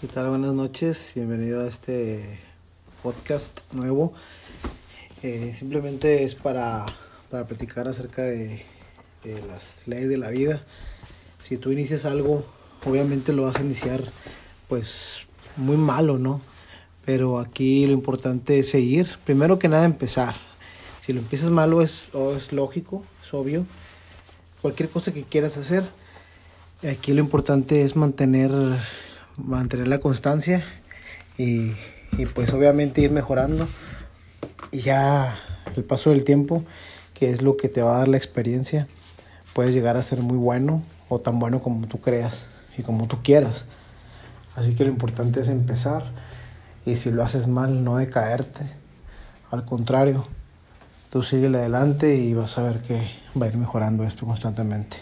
¿Qué tal? Buenas noches, bienvenido a este podcast nuevo. Eh, simplemente es para, para platicar acerca de, las leyes de la vida. Si tú inicias algo, obviamente lo vas a iniciar pues muy malo, ¿no? Pero aquí lo importante es seguir. Primero que nada empezar. Si lo empiezas malo es, es lógico, es obvio. Cualquier cosa que quieras hacer, aquí lo importante es mantener mantener la constancia y, y, pues obviamente ir mejorando. Y ya el paso del tiempo que es lo que te va a dar la experiencia puedes llegar a ser muy bueno o tan bueno como tú creas y como tú quieras. Así que lo importante es empezar y si lo haces mal no decaerte. Al contrario tú sigue adelante y vas a ver que va a ir mejorando esto constantemente